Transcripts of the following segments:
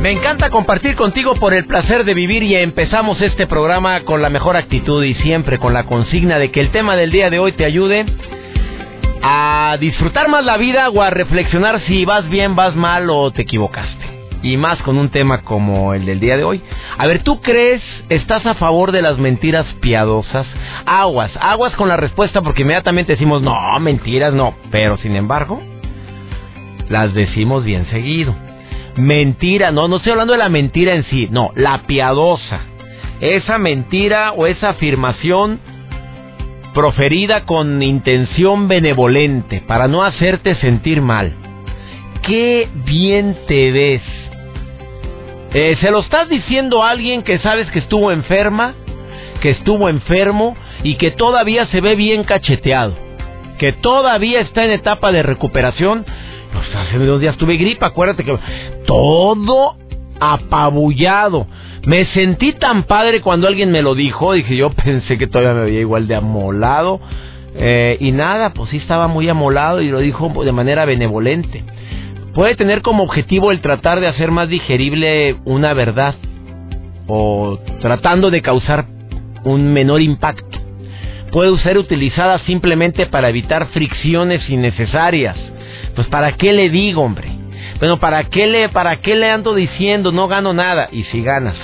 Me encanta compartir contigo por el placer de vivir y empezamos este programa con la mejor actitud y siempre con la consigna de que el tema del día de hoy te ayude a disfrutar más la vida o a reflexionar si vas bien, vas mal o te equivocaste. Y más con un tema como el del día de hoy. A ver, ¿tú crees, estás a favor de las mentiras piadosas? Aguas, aguas con la respuesta porque inmediatamente decimos, no, mentiras no. Pero sin embargo, las decimos bien seguido. Mentira, no, no estoy hablando de la mentira en sí, no, la piadosa. Esa mentira o esa afirmación proferida con intención benevolente para no hacerte sentir mal. Qué bien te ves. Eh, ¿Se lo estás diciendo a alguien que sabes que estuvo enferma, que estuvo enfermo y que todavía se ve bien cacheteado? Que todavía está en etapa de recuperación. Pues hace dos días tuve gripa, acuérdate que todo apabullado. Me sentí tan padre cuando alguien me lo dijo, dije yo pensé que todavía me veía igual de amolado. Eh, y nada, pues sí estaba muy amolado y lo dijo de manera benevolente. Puede tener como objetivo el tratar de hacer más digerible una verdad o tratando de causar un menor impacto. Puede ser utilizada simplemente para evitar fricciones innecesarias. Pues para qué le digo, hombre. Bueno, ¿para qué le, para qué le ando diciendo? No gano nada. Y si ganas.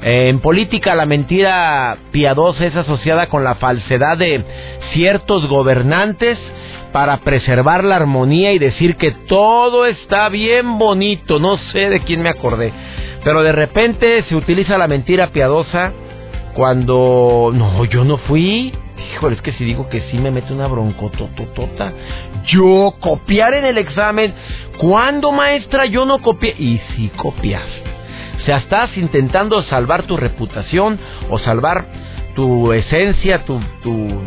Eh, en política la mentira piadosa es asociada con la falsedad de ciertos gobernantes para preservar la armonía y decir que todo está bien bonito. No sé de quién me acordé. Pero de repente se utiliza la mentira piadosa cuando... No, yo no fui. Híjole, es que si digo que sí me mete una broncotototota. Yo copiar en el examen. ¿Cuándo, maestra, yo no copié? Y si copiaste. O sea, estás intentando salvar tu reputación o salvar tu esencia, tu,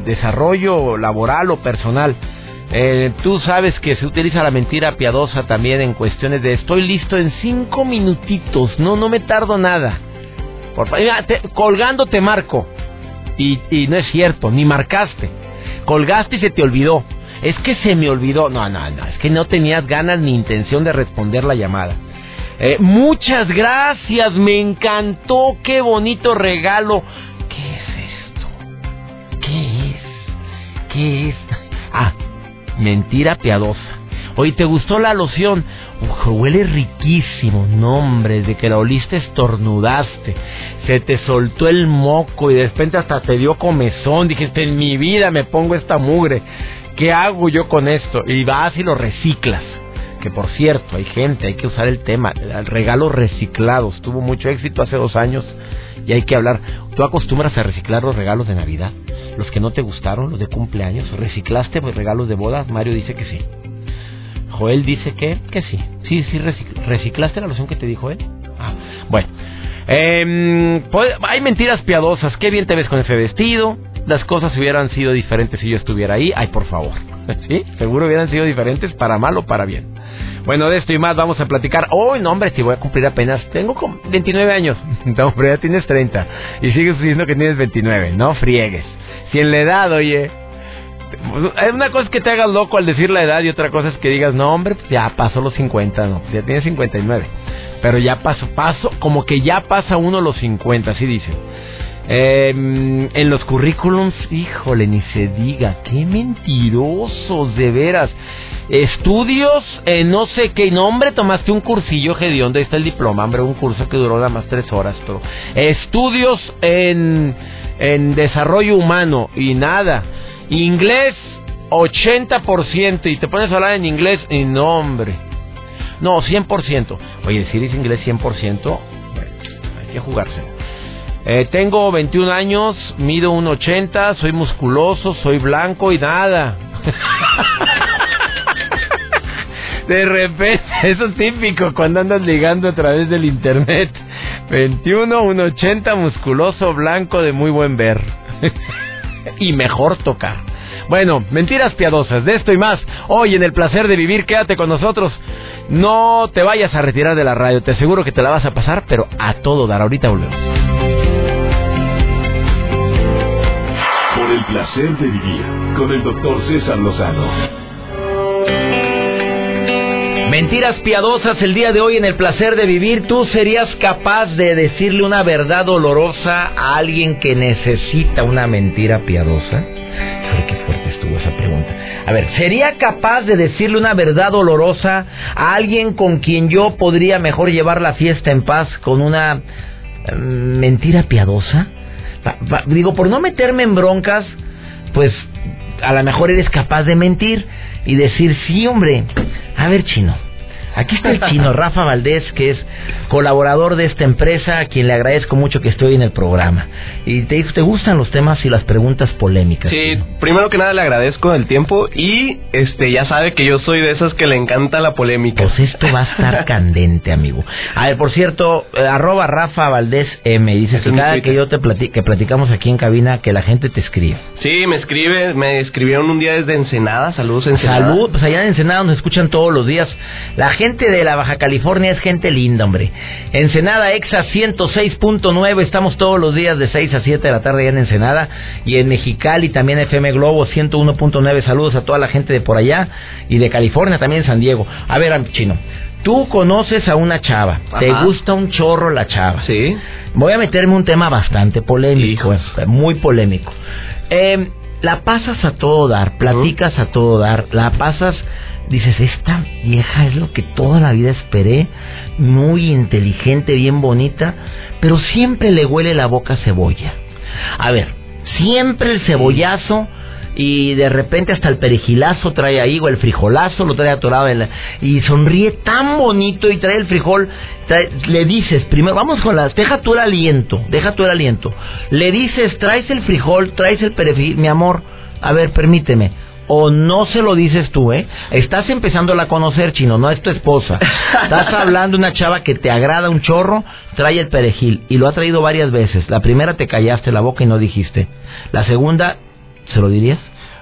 desarrollo laboral o personal. Eh, tú sabes que se utiliza la mentira piadosa también en cuestiones de estoy listo en cinco minutitos, no, no me tardo nada. Por, te, colgando te marco. Y, no es cierto, ni marcaste. Colgaste y se te olvidó. Es que se me olvidó. No, no, no, es que no tenías ganas ni intención de responder la llamada. Eh, muchas gracias, me encantó, qué bonito regalo. ¿Qué es esto? ¿Qué es? ¿Qué es? Ah, mentira piadosa. Oye, ¿te gustó la loción? Huele riquísimo. No, hombre, de que la oliste estornudaste. Se te soltó el moco y de repente hasta te dio comezón. Dijiste, en mi vida me pongo esta mugre. ¿Qué hago yo con esto? Y vas y lo reciclas. Que por cierto, hay gente, hay que usar el tema. Regalos reciclados. Tuvo mucho éxito hace dos años y hay que hablar. ¿Tú acostumbras a reciclar los regalos de Navidad? Los que no te gustaron, los de cumpleaños. ¿Reciclaste pues, regalos de bodas? Mario dice que sí. Joel dice que, que sí. Sí, sí, reciclaste la loción que te dijo él. Ah, bueno. Eh, pues, hay mentiras piadosas. Qué bien te ves con ese vestido. Las cosas hubieran sido diferentes si yo estuviera ahí. Ay, por favor. ¿Sí? Seguro hubieran sido diferentes para mal o para bien. Bueno, de esto y más vamos a platicar. Hoy, no, hombre, te voy a cumplir apenas. Tengo 29 años. No, pero ya tienes 30. Y sigues diciendo que tienes 29. No friegues. Si en la edad, oye. Una cosa es que te hagas loco al decir la edad y otra cosa es que digas, no, hombre, pues ya pasó los 50, no, ya tienes 59. Pero ya paso, paso, como que ya pasa uno los 50, así dicen. Eh, en los currículums, híjole, ni se diga, qué mentirosos, de veras. Estudios, eh, no sé qué nombre, tomaste un cursillo donde está el diploma, hombre, un curso que duró nada más tres horas, pero estudios en, en desarrollo humano y nada. Inglés, 80%, y te pones a hablar en inglés y no, hombre. No, 100%. Oye, si eres inglés 100%, bueno, hay que jugárselo. Eh, tengo 21 años, mido 1,80, soy musculoso, soy blanco y nada. De repente, eso es típico cuando andas ligando a través del internet. 21, 180, musculoso, blanco, de muy buen ver. y mejor tocar. Bueno, mentiras piadosas, de esto y más. Hoy en el placer de vivir, quédate con nosotros. No te vayas a retirar de la radio, te aseguro que te la vas a pasar, pero a todo dar. Ahorita volvemos. Placer de vivir con el doctor César Lozano. Mentiras piadosas el día de hoy en el placer de vivir. ¿Tú serías capaz de decirle una verdad dolorosa a alguien que necesita una mentira piadosa? fuerte estuvo esa pregunta. A ver, ¿sería capaz de decirle una verdad dolorosa a alguien con quien yo podría mejor llevar la fiesta en paz con una mm, mentira piadosa? Digo, por no meterme en broncas, pues a lo mejor eres capaz de mentir y decir, sí, hombre, a ver, chino, Aquí está el chino Rafa Valdés, que es colaborador de esta empresa, a quien le agradezco mucho que esté hoy en el programa. Y te, te gustan los temas y las preguntas polémicas. Sí, primero que nada le agradezco el tiempo y este ya sabe que yo soy de esos que le encanta la polémica. Pues esto va a estar candente, amigo. A ver, por cierto, eh, arroba Rafa Valdés M. Dice que cada que yo te que platicamos aquí en cabina, que la gente te escribe. Sí, me escribe, me escribieron un día desde Ensenada. Saludos, Ensenada. Salud, pues allá en Ensenada nos escuchan todos los días. La gente gente de la Baja California es gente linda, hombre. Ensenada Exa 106.9, estamos todos los días de 6 a 7 de la tarde allá en Ensenada. Y en Mexicali también FM Globo 101.9. Saludos a toda la gente de por allá. Y de California también San Diego. A ver, chino. Tú conoces a una chava, te gusta un chorro la chava. Sí. Voy a meterme un tema bastante polémico, muy polémico. Eh, la pasas a todo dar, platicas a todo dar, la pasas dices, esta vieja es lo que toda la vida esperé, muy inteligente, bien bonita, pero siempre le huele la boca a cebolla. A ver, siempre el cebollazo y de repente hasta el perigilazo trae ahí o el frijolazo lo trae atorado y sonríe tan bonito y trae el frijol le dices primero vamos con las deja tú el aliento deja tú el aliento le dices traes el frijol traes el perejil mi amor a ver permíteme o no se lo dices tú, ¿eh? Estás empezando a conocer, chino, no es tu esposa. Estás hablando de una chava que te agrada un chorro, trae el perejil y lo ha traído varias veces. La primera te callaste la boca y no dijiste. La segunda, ¿se lo dirías?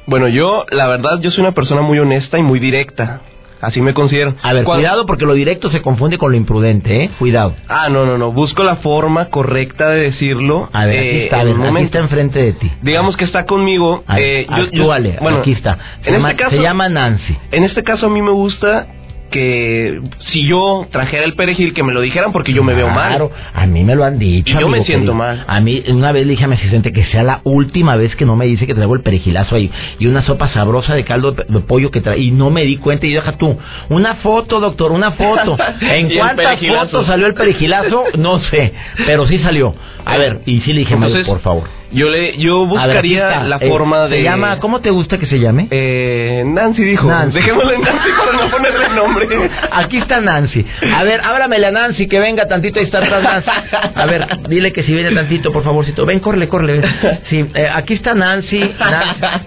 Bueno, yo, la verdad, yo soy una persona muy honesta y muy directa. Así me considero. A ver, cuidado porque lo directo se confunde con lo imprudente, ¿eh? Cuidado. Ah, no, no, no. Busco la forma correcta de decirlo. A ver, aquí eh, está, aquí está enfrente de ti. Digamos que está conmigo. eh, yo, bueno, aquí está. Se, en este caso, se llama Nancy. En este caso a mí me gusta que si yo trajera el perejil que me lo dijeran porque yo me veo mal. Claro, a mí me lo han dicho. Yo me siento mal. A mí una vez le dije a mi asistente que sea la última vez que no me dice que traigo el perejilazo ahí y una sopa sabrosa de caldo de pollo que trae y no me di cuenta y deja tú. Una foto, doctor, una foto. ¿En cuántas fotos salió el perejilazo? No sé, pero sí salió. A ver, y sí le dije, por favor. Yo le, yo buscaría la eh, forma de. Se llama, ¿cómo te gusta que se llame? Eh, Nancy dijo. Nancy. Dejémosle Nancy para no ponerle nombre. Aquí está Nancy. A ver, ábramele a Nancy que venga tantito. Ahí está atrás Nancy. A ver, dile que si viene tantito, por favorcito. Ven, corre, corre. Sí, eh, aquí está Nancy.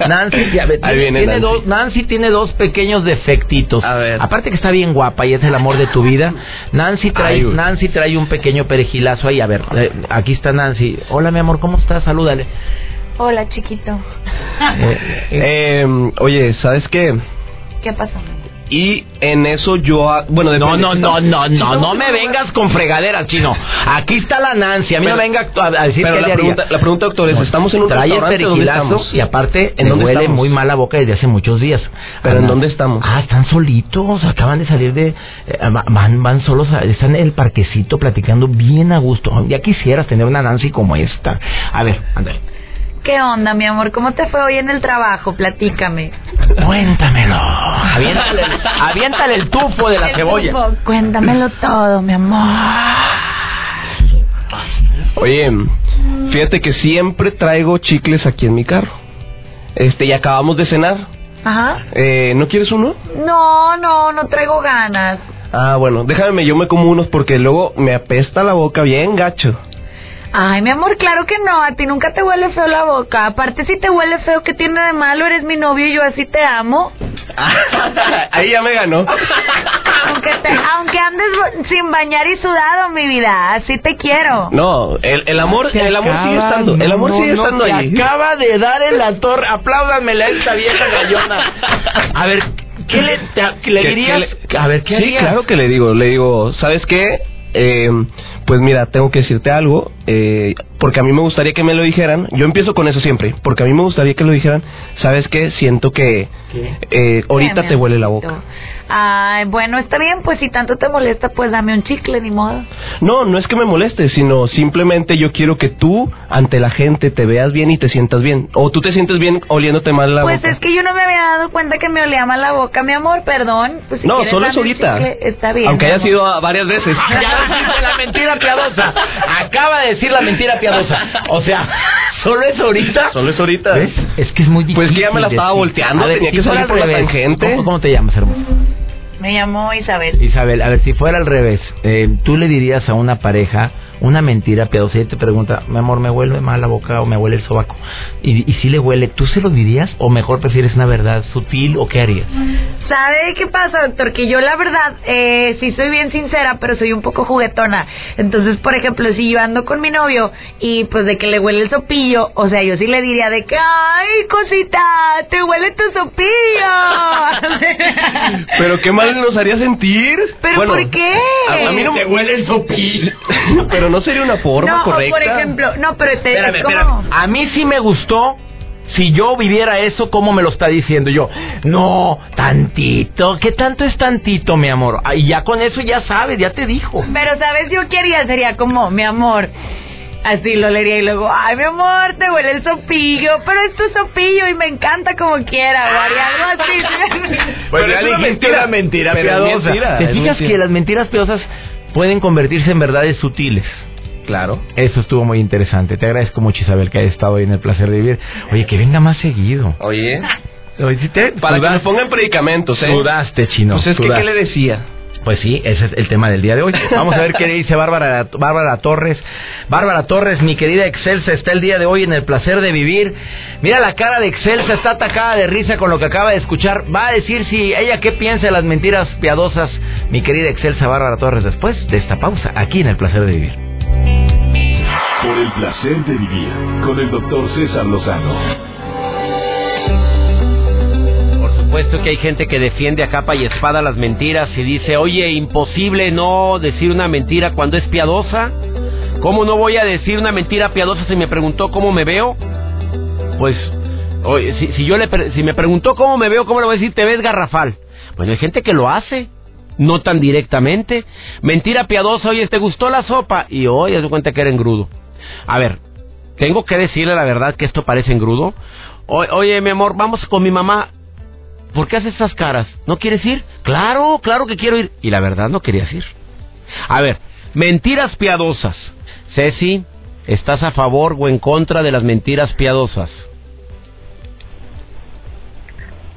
Nancy, tiene, Nancy. dos, Nancy tiene dos pequeños defectitos. A ver. Aparte que está bien guapa y es el amor de tu vida. Nancy trae, Nancy trae un pequeño perejilazo ahí. A ver, eh, aquí está Nancy. Hola, mi amor, ¿cómo estás? Saluda. Hola, chiquito. Eh, em, oye, ¿sabes qué? ¿Qué pasó? Y en eso yo, bueno, no, no, no, no, no, no me vengas con fregaderas, chino. Aquí está la Nancy, a mí no me venga a decir pero la pregunta, la pregunta, doctor, es, estamos en un trae restaurante y aparte ¿En me huele muy mal la boca desde hace muchos días. ¿Pero en dónde estamos? Ah, están solitos, acaban de salir de... Eh, van, van solos, están en el parquecito platicando bien a gusto. Ya quisieras tener una Nancy como esta. A ver, ándale. ¿Qué onda, mi amor? ¿Cómo te fue hoy en el trabajo? Platícame. Cuéntamelo. Aviéntale, aviéntale el tufo de la cebolla. Cuéntamelo todo, mi amor. Oye, fíjate que siempre traigo chicles aquí en mi carro. Este, y acabamos de cenar. Ajá. Eh, ¿No quieres uno? No, no, no traigo ganas. Ah, bueno, déjame, yo me como unos porque luego me apesta la boca bien gacho. Ay, mi amor, claro que no. A ti nunca te huele feo la boca. Aparte, si te huele feo, ¿qué tiene de malo? Eres mi novio y yo así te amo. Ahí ya me ganó. Aunque, te- aunque andes sin bañar y sudado, mi vida, así te quiero. No, el, el amor, Se el amor sigue estando, el amor no, sigue no, estando ahí. acaba de dar en la torre. Apláudanmela a esta vieja gallona. A ver, ¿qué le, te- le ¿Qué- dirías? qué le- a ver, ¿qué Sí, harías? claro que le digo, le digo, ¿sabes qué? Eh, pues mira, tengo que decirte algo, eh, porque a mí me gustaría que me lo dijeran. Yo empiezo con eso siempre, porque a mí me gustaría que lo dijeran. ¿Sabes qué? Siento que eh, ahorita te huele la boca. Ay, bueno, está bien, pues si tanto te molesta, pues dame un chicle, ni modo. No, no es que me moleste, sino simplemente yo quiero que tú ante la gente te veas bien y te sientas bien. O tú te sientes bien oliéndote mal la Pues boca. es que yo no me había dado cuenta que me olía mal la boca, mi amor, perdón. Pues si no, quieres solo es ahorita. chicle, está bien. Aunque haya amor. sido varias veces. Ya dijiste la mentira piadosa. Acaba de decir la mentira piadosa. O sea, ¿solo es ahorita? Solo es ahorita. ¿Ves? Es que es muy difícil. Pues que ya me la estaba decir. volteando, ver, tenía si que salir al por la tangente. ¿Cómo, cómo te llamas, hermosa? Me llamo Isabel. Isabel, a ver, si fuera al revés, eh, tú le dirías a una pareja una mentira piadosa y te pregunta, mi amor, ¿me huele mal la boca o me huele el sobaco? Y, y si le huele, ¿tú se lo dirías o mejor prefieres una verdad sutil o qué harías? ¿Sabe qué pasa, doctor? Que yo la verdad, eh, sí soy bien sincera, pero soy un poco juguetona. Entonces, por ejemplo, si yo ando con mi novio y pues de que le huele el sopillo, o sea, yo sí le diría de que, ay, cosita, te huele tu sopillo. Pero qué mal nos haría sentir. ¿Pero Bueno, por qué? A, a mí no Te huele el sopillo. Pero no sería una forma no, o correcta. por ejemplo, no, pero te, Espérame, espérame. A mí sí me gustó. Si yo viviera eso, ¿cómo me lo está diciendo yo? No, tantito. ¿Qué tanto es tantito, mi amor? Ah, Y ya con eso ya sabes, ya te dijo. Pero, ¿sabes? Yo quería, sería como, mi amor. Así lo leería y luego, ay, mi amor, te huele el sopillo, pero es tu sopillo y me encanta como quiera, o haría algo así. Pero es una mentira. mentira Pero es piadosa. mentira, ¿Te fijas mentira. que las mentiras piadosas pueden convertirse en verdades sutiles? Claro. Eso estuvo muy interesante. Te agradezco mucho, Isabel, que hayas estado hoy en el placer de vivir. Oye, que venga más seguido. Oye, Oye, si te para que me sudaste, pongan predicamentos, ¿eh? sudaste, chino. Pues es que, ¿qué le decía? Pues sí, ese es el tema del día de hoy. Vamos a ver qué dice Bárbara, Bárbara Torres. Bárbara Torres, mi querida Excelsa, está el día de hoy en el placer de vivir. Mira la cara de Excelsa, está atacada de risa con lo que acaba de escuchar. Va a decir si ella qué piensa de las mentiras piadosas, mi querida Excelsa Bárbara Torres, después de esta pausa, aquí en el placer de vivir. Por el placer de vivir con el doctor César Lozano. Supuesto que hay gente que defiende a capa y espada las mentiras y dice, oye, imposible no decir una mentira cuando es piadosa. ¿Cómo no voy a decir una mentira piadosa si me preguntó cómo me veo? Pues, oye, si, si yo le si me preguntó cómo me veo, ¿cómo le voy a decir te ves garrafal? Bueno, hay gente que lo hace, no tan directamente. Mentira piadosa, oye, ¿te gustó la sopa? Y hoy se cuenta que era engrudo. A ver, tengo que decirle la verdad que esto parece engrudo. O- oye, mi amor, vamos con mi mamá. ¿Por qué haces esas caras? ¿No quieres ir? Claro, claro que quiero ir. Y la verdad no querías ir. A ver, mentiras piadosas. Ceci, ¿estás a favor o en contra de las mentiras piadosas?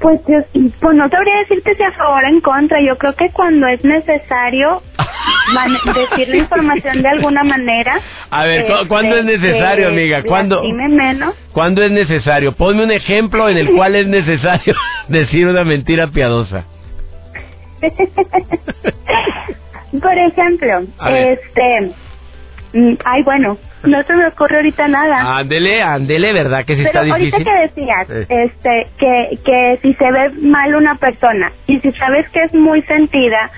Pues, yo- pues no sabría decirte si a favor o en contra. Yo creo que cuando es necesario decir la información de alguna manera. A ver, ¿cu- este, cuándo es necesario, amiga? ¿Cuándo? menos. ¿Cuándo es necesario? Ponme un ejemplo en el cual es necesario decir una mentira piadosa. Por ejemplo, este. mm, Ay, bueno, no se me ocurre ahorita nada. Ándele, ándele, ¿verdad que sí Pero está ahorita difícil? que decías, este, que, que si se ve mal una persona y si sabes que es muy sentida,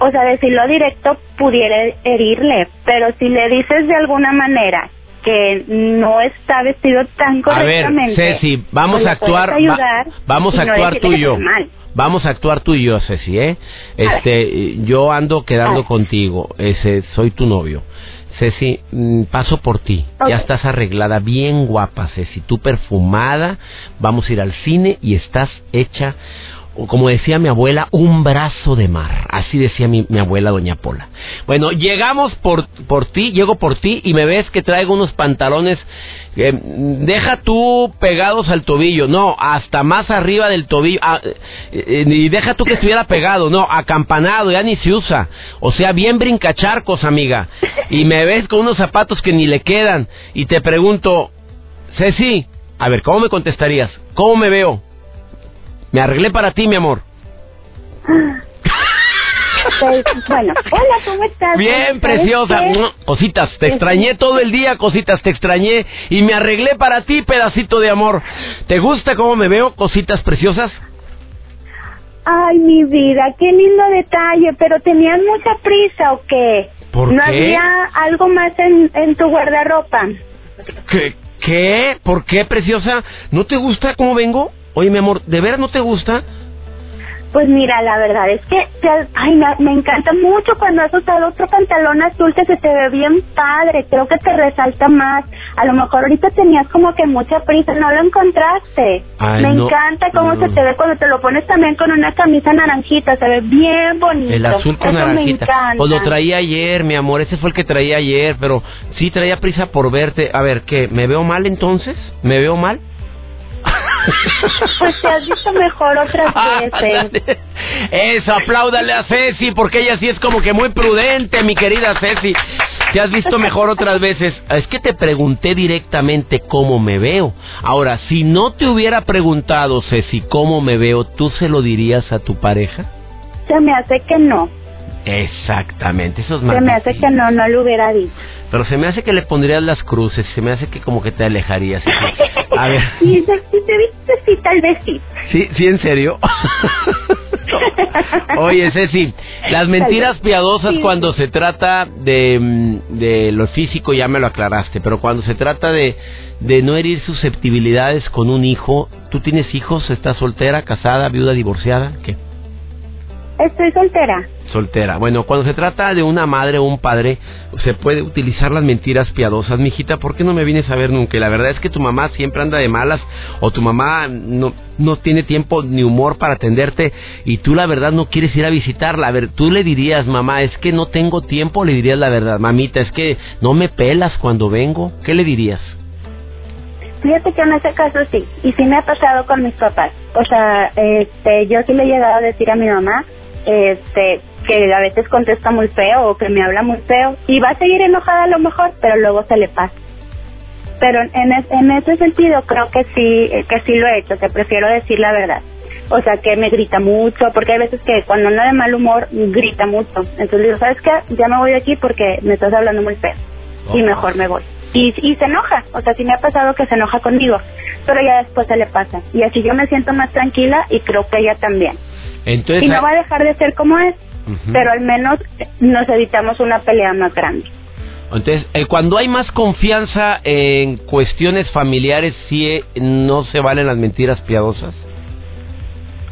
o sea, decirlo directo pudiera herirle, pero si le dices de alguna manera que no está vestido tan A ver, correctamente, Ceci, vamos pues a le puedes actuar, va- vamos a no actuar tú y yo. Vamos a actuar tú y yo, Ceci, ¿eh? Este, yo ando quedando contigo, ese, soy tu novio. Ceci, mm, paso por ti. Ya estás arreglada, bien guapa, Ceci. Tú perfumada, vamos a ir al cine y estás hecha, como decía mi abuela, un brazo de mar. Así decía mi, abuela, doña Pola. Bueno, llegamos por, por ti, llego por ti y me ves que traigo unos pantalones, eh, deja tú pegados al tobillo, no, hasta más arriba del tobillo, ah, eh, eh, y deja tú que estuviera pegado, no, acampanado, ya ni se usa, o sea, bien brincacharcos, amiga, y me ves con unos zapatos que ni le quedan, y te pregunto, Ceci, a ver, ¿cómo me contestarías? ¿Cómo me veo? Me arreglé para ti, mi amor. Pues, bueno, hola, ¿cómo estás? Bien, ¿Sabes preciosa. Cositas, te extrañé todo el día, cositas, te extrañé y me arreglé para ti, pedacito de amor. ¿Te gusta cómo me veo, cositas preciosas? Ay, mi vida, qué lindo detalle, pero ¿tenías mucha prisa o qué? ¿Por ¿No qué? había algo más en, en tu guardarropa? ¿Qué? ¿Qué? ¿Por qué, preciosa? ¿No te gusta cómo vengo? Oye, mi amor, ¿de veras no te gusta? Pues mira, la verdad es que te- ay, me, me encanta mucho cuando has usado otro pantalón azul que se te ve bien padre, creo que te resalta más. A lo mejor ahorita tenías como que mucha prisa, no lo encontraste. Ay, me no, encanta cómo no. se te ve cuando te lo pones también con una camisa naranjita, se ve bien bonito. El azul con Eso naranjita. Pues lo traía ayer, mi amor. Ese fue el que traía ayer, pero sí traía prisa por verte. A ver, ¿qué? ¿Me veo mal entonces? ¿Me veo mal? Pues te has visto mejor otras veces. Ándale. Eso, apláudale a Ceci, porque ella sí es como que muy prudente, mi querida Ceci. Te has visto mejor otras veces. Es que te pregunté directamente cómo me veo. Ahora, si no te hubiera preguntado, Ceci, cómo me veo, ¿tú se lo dirías a tu pareja? Se me hace que no. Exactamente, eso es más Se me hace que no, no lo hubiera dicho. Pero se me hace que le pondrías las cruces, se me hace que como que te alejarías. A ver. Viste, sí, tal vez sí. Sí, sí, en serio. Oye, Ceci, las mentiras piadosas Sí. cuando se trata de, mm, de lo físico ya me lo aclaraste, pero cuando se trata de, de no herir susceptibilidades con un hijo, ¿tú tienes hijos? ¿Estás soltera, casada, viuda, divorciada? ¿Qué? Estoy soltera. Soltera. Bueno, cuando se trata de una madre o un padre, se puede utilizar las mentiras piadosas. Mijita, ¿por qué no me vienes a ver nunca? Y la verdad es que tu mamá siempre anda de malas o tu mamá no, no tiene tiempo ni humor para atenderte y tú la verdad no quieres ir a visitarla. A ver, tú le dirías, mamá, es que no tengo tiempo, le dirías la verdad. Mamita, es que no me pelas cuando vengo. ¿Qué le dirías? Fíjate que en ese caso sí, y sí me ha pasado con mis papás. O sea, este, yo sí le he llegado a decir a mi mamá, este, que a veces contesta muy feo o que me habla muy feo y va a seguir enojada a lo mejor, pero luego se le pasa. Pero en, es- en ese sentido creo que sí, que sí lo he hecho, que prefiero decir la verdad. O sea, que me grita mucho, porque hay veces que cuando anda de mal humor, grita mucho. Entonces digo, ¿sabes qué? Ya me voy de aquí porque me estás hablando muy feo. Y mejor me voy. Y, y se enoja, o sea, sí me ha pasado que se enoja conmigo, pero ya después se le pasa. Y así yo me siento más tranquila y creo que ella también. Entonces, Y no va a dejar de ser como es, pero al menos nos evitamos una pelea más grande. Entonces, eh, cuando hay más confianza en cuestiones familiares, sí eh, no se valen las mentiras piadosas.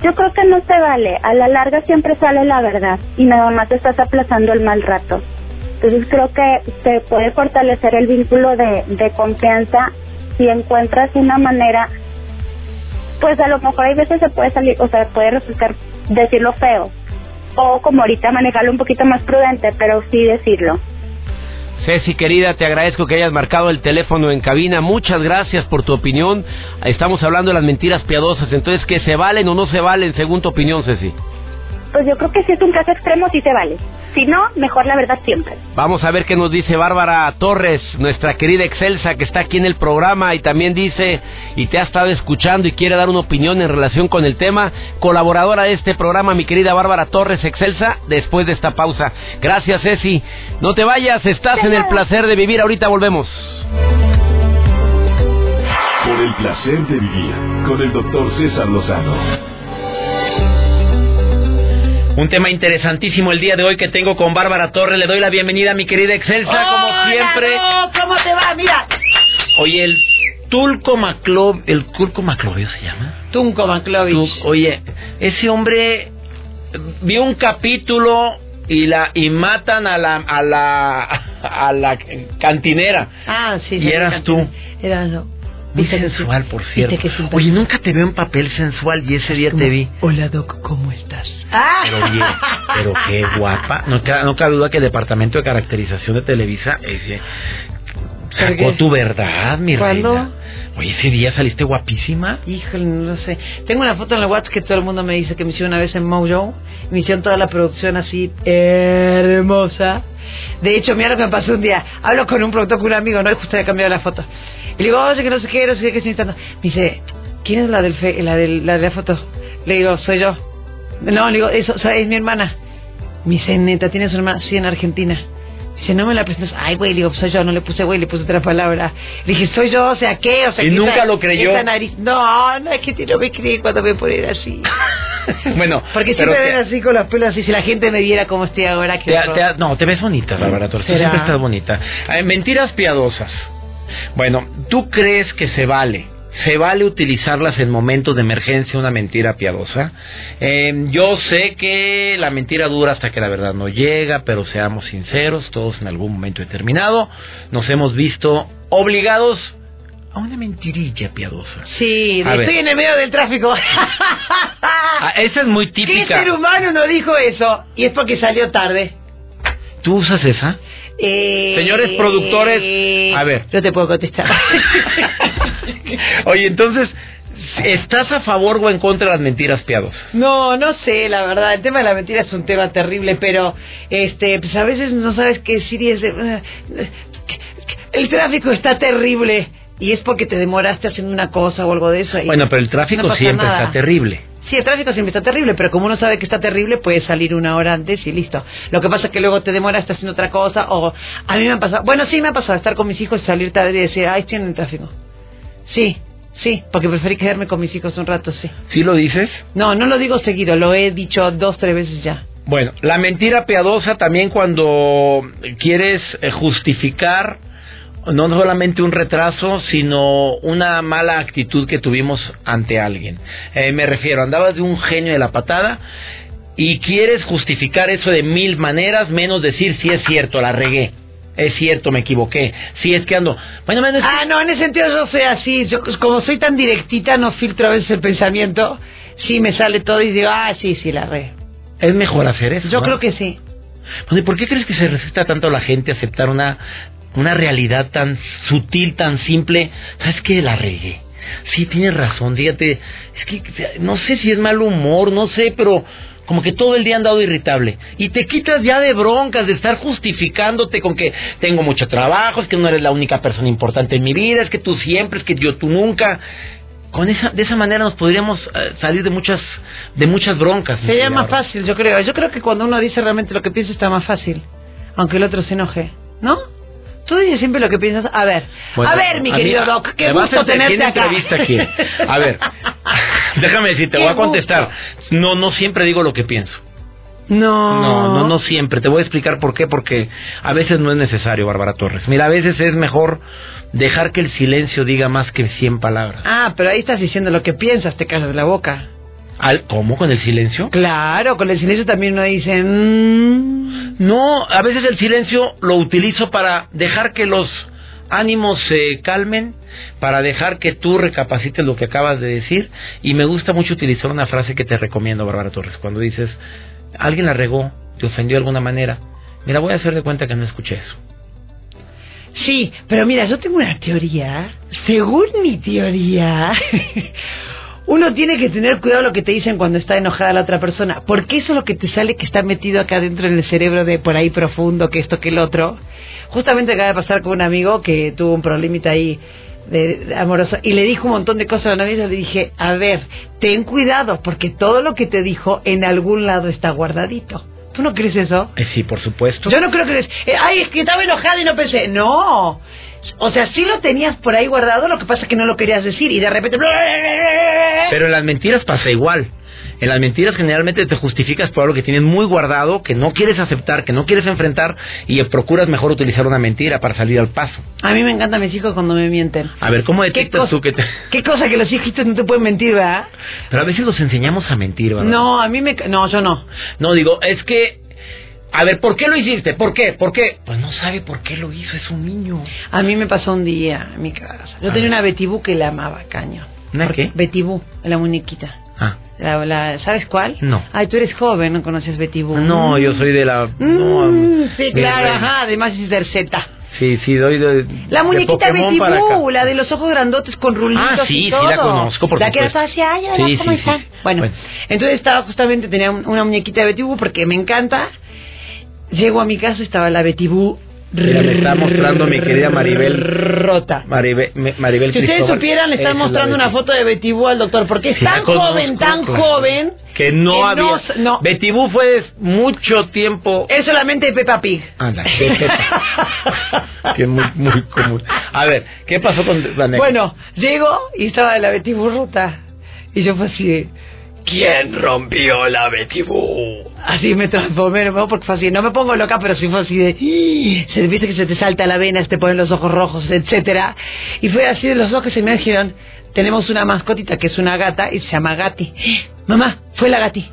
Yo creo que no se vale, a la larga siempre sale la verdad y nada más estás aplazando el mal rato. Entonces creo que se puede fortalecer el vínculo de, de confianza si encuentras una manera, pues a lo mejor hay veces se puede salir, o sea, puede resultar decirlo feo, o como ahorita manejarlo un poquito más prudente, pero sí decirlo. Ceci, querida, te agradezco que hayas marcado el teléfono en cabina. Muchas gracias por tu opinión. Estamos hablando de las mentiras piadosas. Entonces, ¿que se valen o no se valen según tu opinión, Ceci? Pues yo creo que si es un caso extremo sí se vale. Si no, mejor la verdad siempre. Vamos a ver qué nos dice Bárbara Torres, nuestra querida Excelsa, que está aquí en el programa y también dice, y te ha estado escuchando y quiere dar una opinión en relación con el tema, colaboradora de este programa, mi querida Bárbara Torres Excelsa, después de esta pausa. Gracias, Ceci. No te vayas, estás en el placer de vivir, ahorita volvemos. Por el placer de vivir con el doctor César Lozano. Un tema interesantísimo el día de hoy que tengo con Bárbara Torres. Le doy la bienvenida a mi querida Excelsa, como siempre. ¿Cómo te va? Mira. Oye, el Tulco Maclov, el Tulco Maclovio se llama. Tunco Manclovich. Tú- oye, ese hombre vio un capítulo y la y matan a la a la a la cantinera. Ah, sí. Y eras tú. Eras yo. Muy Viste que sensual, por cierto. Oye, nunca te veo en papel sensual y ese día te vi. Hola Doc, ¿cómo estás? Ah. Pero oye, pero qué guapa. No cabe, no cabe duda que el departamento de caracterización de Televisa ese, ¿Por sacó tu verdad, mi ¿Cuándo? reina. Oye, ese día saliste guapísima. Híjole, no lo sé. Tengo una foto en la WhatsApp que todo el mundo me dice que me hicieron una vez en Mojo. Me hicieron toda la producción así hermosa. De hecho, mira lo que me pasó un día. Hablo con un productor, con un amigo, ¿no? Y justo había cambiado la foto. Y le digo, oye, que no sé qué, no sé qué, que estoy necesitando. Me dice, ¿quién es la del fe, la, del, la de la foto? Le digo, soy yo. No, le digo, eso, o sea, es mi hermana. Me dice, neta, ¿tienes una hermana? Sí, en Argentina. Dice, no me la prestas. Ay, güey, digo, soy yo. No le puse güey, le puse otra palabra. Le dije, soy yo, o sea, ¿qué? O sea, ¿Y ¿qué nunca esa- lo creyó? esa nariz? No, no, es que no me creí cuando me ponen así. bueno, Porque siempre te- ven así con los pelos así. Si la gente me viera cómo estoy ahora, que no, te ves bonita, Bárbara Torres. Siempre estás bonita. Eh, mentiras piadosas. Bueno, ¿tú crees que se vale? ¿Se vale utilizarlas en momentos de emergencia, una mentira piadosa? Eh, yo sé que la mentira dura hasta que la verdad no llega, pero seamos sinceros, todos en algún momento determinado nos hemos visto obligados a una mentirilla piadosa. Sí, A ver. estoy en el medio del tráfico. Ah, esa es muy ¿Qué típica. ser humano no dijo eso? Y es porque salió tarde. ¿Tú usas esa? Eh, Señores productores, a ver. No te puedo contestar. Oye, entonces, ¿estás a favor o en contra de las mentiras piadosas? No, no sé, la verdad. El tema de la mentira es un tema terrible, pero este, pues a veces no sabes qué decir y es de, eh, el tráfico está terrible y es porque te demoraste haciendo una cosa o algo de eso. y Bueno, pero el tráfico no siempre nada. está terrible. Sí, el tráfico siempre está terrible, pero como uno sabe que está terrible, puede salir una hora antes y listo. Lo que pasa es que luego te demoraste haciendo otra cosa o a mí me ha pasado, bueno, sí me ha pasado estar con mis hijos y salir tarde y decir, ay, estoy en el tráfico. Sí, sí, porque preferí quedarme con mis hijos un rato, sí. ¿Sí lo dices? No, no lo digo seguido, lo he dicho dos, tres veces ya. Bueno, la mentira piadosa también cuando quieres eh, justificar no solamente un retraso, sino una mala actitud que tuvimos ante alguien. Eh, me refiero, andabas de un genio de la patada y quieres justificar eso de mil maneras, menos decir si es cierto, la regué. Es cierto, me equivoqué. Si es que ando. Bueno, que- Ah, no, en ese sentido yo soy así. Yo, como soy tan directita, no filtro a veces el pensamiento. Sí, me sale todo y digo, ah, sí, sí, la re. es mejor hacer eso. Yo ¿no? creo que sí. Pues, ¿y ¿Por qué crees que se resista tanto a la gente aceptar una, una realidad tan sutil, tan simple? ¿Sabes qué? La regué. Sí, tienes razón, fíjate. Es que no sé si es mal humor, no sé, pero como que todo el día han dado irritable. Y te quitas ya de broncas, de estar justificándote con que tengo mucho trabajo, es que no eres la única persona importante en mi vida, es que tú siempre, es que yo tú nunca. Con esa, de esa manera nos podríamos eh, salir de muchas, de muchas broncas. Sería más fácil, yo creo. Yo creo que cuando uno dice realmente lo que piensa está más fácil. Aunque el otro se enoje. ¿No? Tú dices siempre lo que piensas. A ver, Bueno, a ver, mi a querido Doc, qué gusto tenerte ¿quién acá. entrevista quién? A ver, déjame decirte, Qué voy a contestar. gusto. No, no siempre digo lo que pienso. No. No, no, no siempre. Te voy a explicar por qué, porque a veces no es necesario, Bárbara Torres. Mira, a veces es mejor dejar que el silencio diga más que cien palabras. Ah, pero ahí estás diciendo lo que piensas, te callas la boca. ¿Al, ¿Cómo? ¿Con el silencio? Claro, con el silencio también uno dice... mm, No, a veces el silencio lo utilizo para dejar que los ánimos se calmen, para dejar que tú recapacites lo que acabas de decir. Y me gusta mucho utilizar una frase que te recomiendo, Bárbara Torres, cuando dices, alguien la regó, te ofendió de alguna manera. Mira, voy a hacer de cuenta que no escuché eso. Sí, pero mira, yo tengo una teoría. Según mi teoría, uno tiene que tener cuidado lo que te dicen cuando está enojada la otra persona, porque eso es lo que te sale que está metido acá dentro en el cerebro de por ahí profundo, que esto, que el otro. Justamente acaba de pasar con un amigo que tuvo un problemita ahí de, amoroso y le dijo un montón de cosas a la novia y le dije, a ver, ten cuidado, porque todo lo que te dijo en algún lado está guardadito. ¿Tú no crees eso? Eh, sí, por supuesto. Yo no creo que... eh, ay, es que estaba enojada y no pensé. No. O sea, sí lo tenías por ahí guardado, lo que pasa es que no lo querías decir y de repente... Pero en las mentiras pasa igual. En las mentiras generalmente te justificas por algo que tienes muy guardado, que no quieres aceptar, que no quieres enfrentar y procuras mejor utilizar una mentira para salir al paso. A mí me encantan mis hijos cuando me mienten. A ver, ¿cómo ¿Qué detectas tú que te... qué cosa que los hijitos no te pueden mentir, ¿verdad? Pero a veces los enseñamos a mentir, ¿verdad? No, a mí me... No, yo no. No, digo, es que... A ver, ¿por qué lo hiciste? ¿Por qué? ¿Por qué? Pues no sabe por qué lo hizo, es un niño. A mí me pasó un día en mi casa. Yo A tenía ver. una Betibú que la amaba, caño. ¿Una qué? Betibú, la muñequita. Ah. La, la- ¿Sabes cuál? No. Ay, tú eres joven, no conoces Betibú. No, yo soy de la... no, Mm, sí, claro, ajá, además es del Z. Sí, sí, doy de... La de muñequita Betty. Boo, la de los ojos grandotes con rulitos Ah, sí, y sí, todo. la conozco, por La que así, ay, hola, Sí, ¿cómo sí, están? sí. Bueno, Bueno. entonces estaba justamente, tenía un- una muñequita de Betty Boo porque me encanta. Llego a mi casa, estaba la Betty Boo Mira, me está mostrando mi querida Maribel. Rota. Maribel, Maribel Si ustedes Cristóbal. supieran, le están es la mostrando una foto de Betty Boo al doctor, porque es La tan conozco, joven, tan claro. joven, Que no que había. no Boo fue mucho tiempo. es solamente Peppa Pig. Anda, qué Peppa. que muy, muy común. A ver, ¿qué pasó con la anécdota? Bueno, llego y estaba la Betty Boo rota. Y yo fue así de, ¿quién rompió la Betty Boo? Así me transformé, ¿no? porque fue así, no me pongo loca, pero sí fue así de, se viste que se te salta la vena, se te ponen los ojos rojos, etcétera. Y fue así de los ojos que se me dijeron, tenemos una mascotita que es una gata y se llama Gati. Mamá, fue la Gati.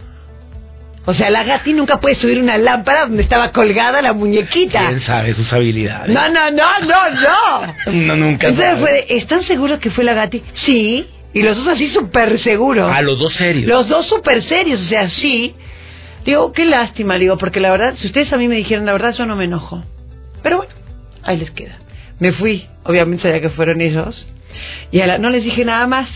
O sea, la Gati nunca puede subir una lámpara donde estaba colgada la muñequita. ¿Quién sabe sus habilidades? No, no, no, no, no. No, nunca Entonces sabe. fue, de, ¿están seguros que fue la Gati? Sí. Y los dos así súper seguros. A los dos serios. Los dos súper serios, o sea, sí. Digo, qué lástima, digo, porque la verdad, si ustedes a mí me dijeron la verdad, yo no me enojo. Pero bueno, ahí les queda. Me fui, obviamente sabía que fueron ellos. Y a la, no les dije nada más.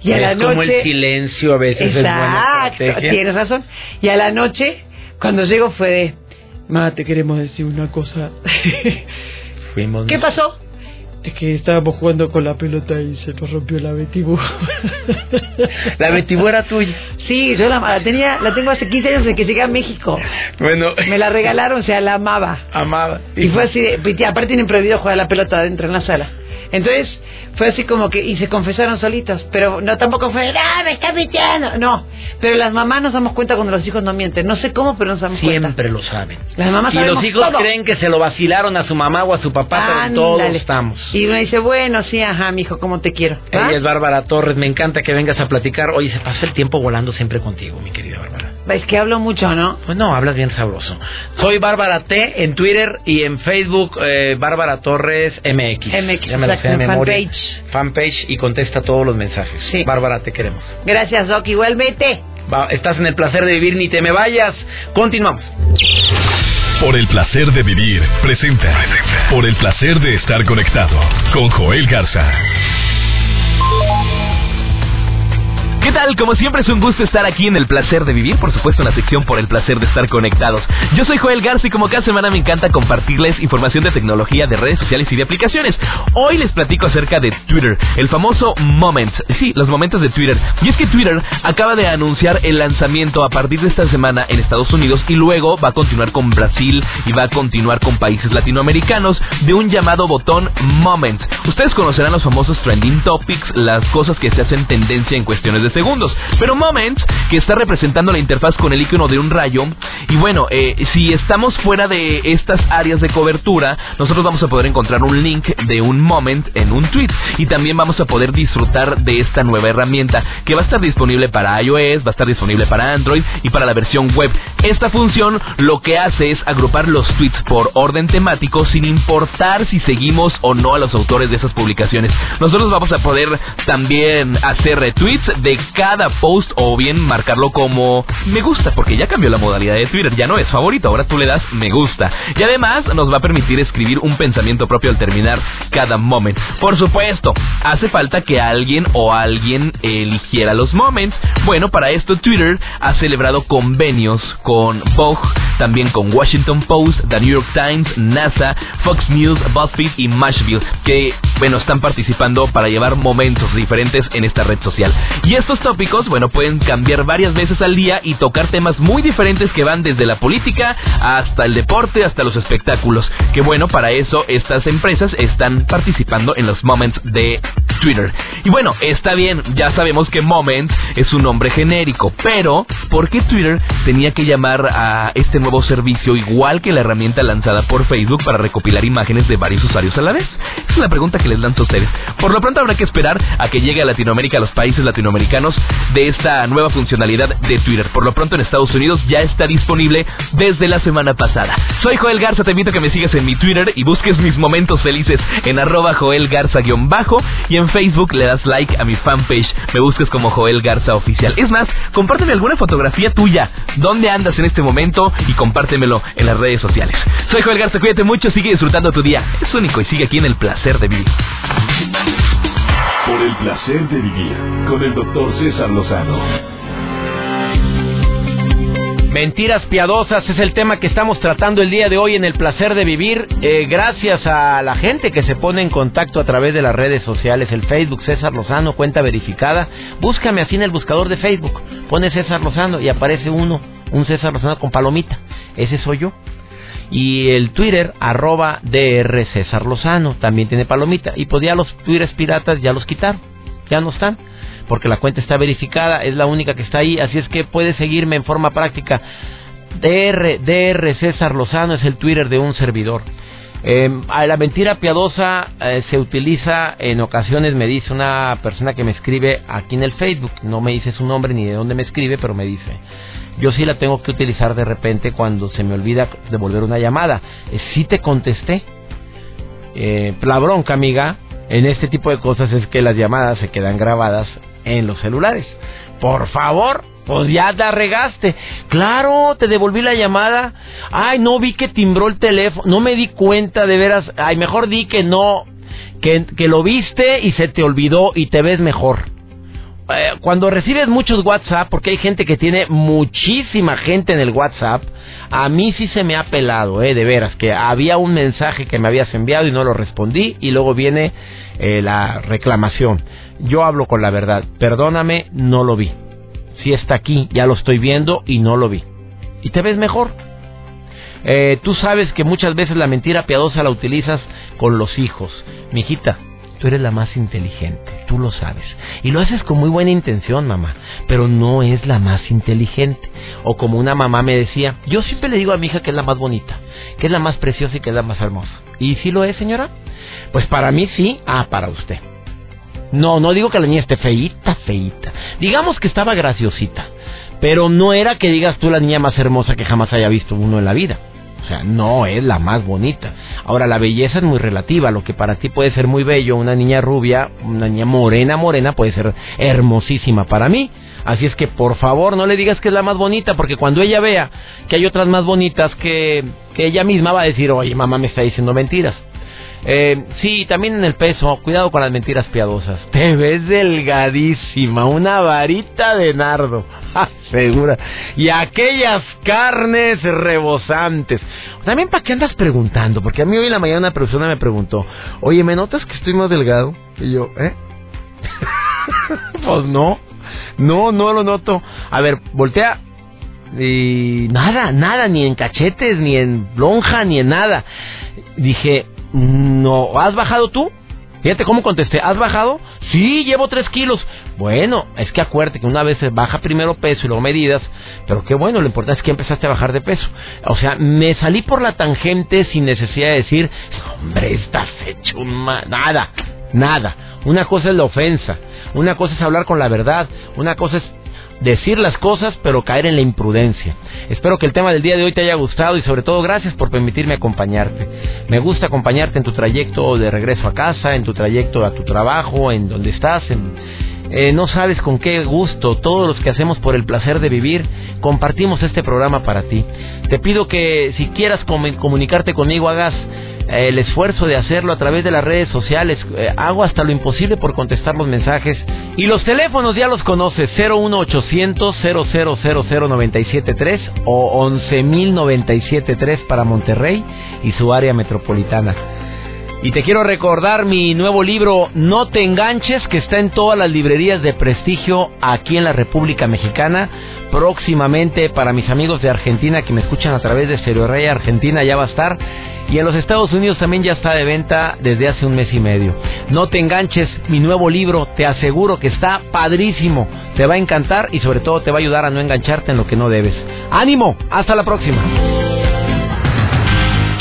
Y a Es la noche... como el silencio a veces es buena Exacto, tienes razón. Y a la noche, cuando llego fue de... Ma, te queremos decir una cosa. Fuimos ¿Qué pasó? Es que estábamos jugando con la pelota y se nos rompió la Betty Boo. La Betty Boo era tuya. Sí, yo la, la tenía, la tengo hace 15 años desde que llegué a México. Bueno, Me la regalaron, o sea, la amaba. amaba. Y fue así, de, y aparte tienen prohibido jugar la pelota adentro en la sala. Entonces, fue así como que, y se confesaron solitos, pero no tampoco fue, ah, me está mintiendo. No, pero las mamás nos damos cuenta cuando los hijos no mienten. No sé cómo, pero nos damos cuenta. Siempre lo saben. Las mamás y los hijos todo. creen que se lo vacilaron a su mamá o a su papá, pero todos estamos. Y uno dice, bueno, sí, ajá, mijo, ¿cómo te quiero? ¿Va? Ella es Bárbara Torres, me encanta que vengas a platicar. Oye, se pasa el tiempo volando siempre contigo, mi querida Bárbara. Es que hablo mucho, ¿no? Pues no, hablas bien sabroso. Soy Bárbara T en Twitter y en Facebook eh, Bárbara Torres MX. MX, Ya me de memoria. fanpage. Fanpage y contesta todos los mensajes. Sí. Bárbara, te queremos. Gracias, Doc, igualmente. Va, estás en el placer de vivir, ni te me vayas. Continuamos. Por el placer de vivir, presenta. Por el placer de estar conectado con Joel Garza. ¿Qué tal? Como siempre es un gusto estar aquí en El Placer de Vivir, por supuesto en la sección por el placer de estar conectados. Yo soy Joel Garza y como cada semana me encanta compartirles información de tecnología, de redes sociales y de aplicaciones. Hoy les platico acerca de Twitter, el famoso Moment. Sí, los momentos de Twitter. Y es que Twitter acaba de anunciar el lanzamiento a partir de esta semana en Estados Unidos y luego va a continuar con Brasil y va a continuar con países latinoamericanos de un llamado botón Moment. Ustedes conocerán los famosos trending topics, las cosas que se hacen tendencia en cuestiones de segundos. Pero Moment, que está representando la interfaz con el icono de un rayo, y bueno, eh, si estamos fuera de estas áreas de cobertura, nosotros vamos a poder encontrar un link de un Moment en un tweet. Y también vamos a poder disfrutar de esta nueva herramienta que va a estar disponible para iOS, va a estar disponible para Android y para la versión web. Esta función lo que hace es agrupar los tweets por orden temático sin importar si seguimos o no a los autores de esas publicaciones. Nosotros vamos a poder también hacer retweets de cada post o bien marcarlo como me gusta porque ya cambió la modalidad de Twitter, ya no es favorito, ahora tú le das me gusta. Y además nos va a permitir escribir un pensamiento propio al terminar cada moment. Por supuesto, hace falta que alguien o alguien eligiera los moments. Bueno, para esto Twitter ha celebrado convenios con Vogue, también con Washington Post, The New York Times, NASA, Fox News, BuzzFeed y Mashville, que bueno, están participando para llevar momentos diferentes en esta red social. Y estos tópicos, bueno, pueden cambiar varias veces al día y tocar temas muy diferentes que van desde la política hasta el deporte, hasta los espectáculos. Que bueno, para eso estas empresas están participando en los moments de Twitter. Y bueno, está bien, ya sabemos que moment es un nombre genérico, pero ¿por qué Twitter tenía que llamar a este nuevo servicio igual que la herramienta lanzada por Facebook para recopilar imágenes de varios usuarios a la vez? Es una pregunta que les lanzo a ustedes. Por lo pronto habrá que esperar a que llegue a Latinoamérica, a los países latinoamericanos, de esta nueva funcionalidad de Twitter. Por lo pronto en Estados Unidos ya está disponible desde la semana pasada. Soy Joel Garza, te invito a que me sigas en mi Twitter y busques mis momentos felices en arroba Joel Garza-bajo y en Facebook le das like a mi fanpage, me busques como Joel Garza Oficial. Es más, compárteme alguna fotografía tuya, dónde andas en este momento y compártemelo en las redes sociales. Soy Joel Garza, cuídate mucho, sigue disfrutando tu día. Es único y sigue aquí en el placer de vivir. Por el placer de vivir con el doctor César Lozano. Mentiras piadosas es el tema que estamos tratando el día de hoy en el placer de vivir. Eh, gracias a la gente que se pone en contacto a través de las redes sociales, el Facebook César Lozano, cuenta verificada. Búscame así en el buscador de Facebook. Pone César Lozano y aparece uno, un César Lozano con palomita. Ese soy yo. Y el Twitter, arroba DR César Lozano, también tiene palomita. Y pues los Twitters piratas ya los quitaron. Ya no están porque la cuenta está verificada, es la única que está ahí, así es que puedes seguirme en forma práctica. DR, DR César Lozano es el Twitter de un servidor. Eh, la mentira piadosa eh, se utiliza en ocasiones, me dice una persona que me escribe aquí en el Facebook, no me dice su nombre ni de dónde me escribe, pero me dice, yo sí la tengo que utilizar de repente cuando se me olvida devolver una llamada. Eh, sí te contesté. Eh, la bronca, amiga, en este tipo de cosas es que las llamadas se quedan grabadas en los celulares. Por favor, pues ya te regaste. Claro, te devolví la llamada. Ay, no vi que timbró el teléfono. No me di cuenta de veras. Ay, mejor di que no. Que, que lo viste y se te olvidó y te ves mejor. Eh, cuando recibes muchos WhatsApp, porque hay gente que tiene muchísima gente en el WhatsApp, a mí sí se me ha pelado, eh, de veras, que había un mensaje que me habías enviado y no lo respondí y luego viene eh, la reclamación. Yo hablo con la verdad, perdóname, no lo vi. Si está aquí, ya lo estoy viendo y no lo vi. Y te ves mejor. Eh, tú sabes que muchas veces la mentira piadosa la utilizas con los hijos. Mijita, Tú eres la más inteligente, tú lo sabes. Y lo haces con muy buena intención, mamá, pero no es la más inteligente. O como una mamá me decía, yo siempre le digo a mi hija que es la más bonita, que es la más preciosa y que es la más hermosa. ¿Y si lo es, señora? Pues para mí sí, ah, para usted. No, no digo que la niña esté feíta, feíta. Digamos que estaba graciosita. Pero no era que digas tú la niña más hermosa que jamás haya visto uno en la vida. O sea, no es la más bonita. Ahora, la belleza es muy relativa. Lo que para ti puede ser muy bello, una niña rubia, una niña morena, morena, puede ser hermosísima para mí. Así es que, por favor, no le digas que es la más bonita, porque cuando ella vea que hay otras más bonitas que, que ella misma va a decir, oye, mamá me está diciendo mentiras. Eh, sí, también en el peso, cuidado con las mentiras piadosas. Te ves delgadísima, una varita de nardo, segura. Y aquellas carnes rebosantes. También, ¿para qué andas preguntando? Porque a mí hoy en la mañana una persona me preguntó, oye, ¿me notas que estoy más delgado? Y yo, ¿eh? pues no, no, no lo noto. A ver, voltea y nada, nada, ni en cachetes, ni en lonja, ni en nada. Dije, no, ¿has bajado tú? Fíjate cómo contesté, ¿has bajado? Sí, llevo tres kilos. Bueno, es que acuérdate que una vez se baja primero peso y luego medidas, pero qué bueno, lo importante es que empezaste a bajar de peso. O sea, me salí por la tangente sin necesidad de decir, hombre, estás hecho un Nada, nada. Una cosa es la ofensa, una cosa es hablar con la verdad, una cosa es decir las cosas pero caer en la imprudencia. Espero que el tema del día de hoy te haya gustado y sobre todo gracias por permitirme acompañarte. Me gusta acompañarte en tu trayecto de regreso a casa, en tu trayecto a tu trabajo, en donde estás, eh, no sabes con qué gusto todos los que hacemos por el placer de vivir compartimos este programa para ti. Te pido que si quieras comunicarte conmigo hagas el esfuerzo de hacerlo a través de las redes sociales. Eh, hago hasta lo imposible por contestar los mensajes. Y los teléfonos ya los conoces, 01800 0000973 o 11973 para Monterrey y su área metropolitana. Y te quiero recordar mi nuevo libro No te enganches, que está en todas las librerías de prestigio aquí en la República Mexicana. Próximamente para mis amigos de Argentina que me escuchan a través de Stereo Rey Argentina ya va a estar. Y en los Estados Unidos también ya está de venta desde hace un mes y medio. No te enganches, mi nuevo libro, te aseguro que está padrísimo. Te va a encantar y sobre todo te va a ayudar a no engancharte en lo que no debes. ¡Ánimo! ¡Hasta la próxima!